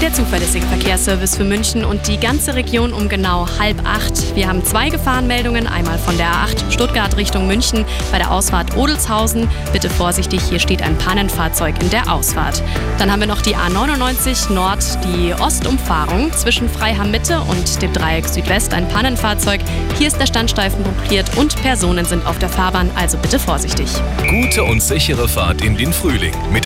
Der zuverlässige Verkehrsservice für München und die ganze Region um genau halb acht. Wir haben zwei Gefahrenmeldungen, einmal von der A8 Stuttgart Richtung München bei der Ausfahrt Odelshausen. Bitte vorsichtig, hier steht ein Pannenfahrzeug in der Ausfahrt. Dann haben wir noch die A99 Nord, die Ostumfahrung zwischen Freiham Mitte und dem Dreieck Südwest ein Pannenfahrzeug. Hier ist der Standstreifen blockiert und Personen sind auf der Fahrbahn, also bitte vorsichtig. Gute und sichere Fahrt in den Frühling mit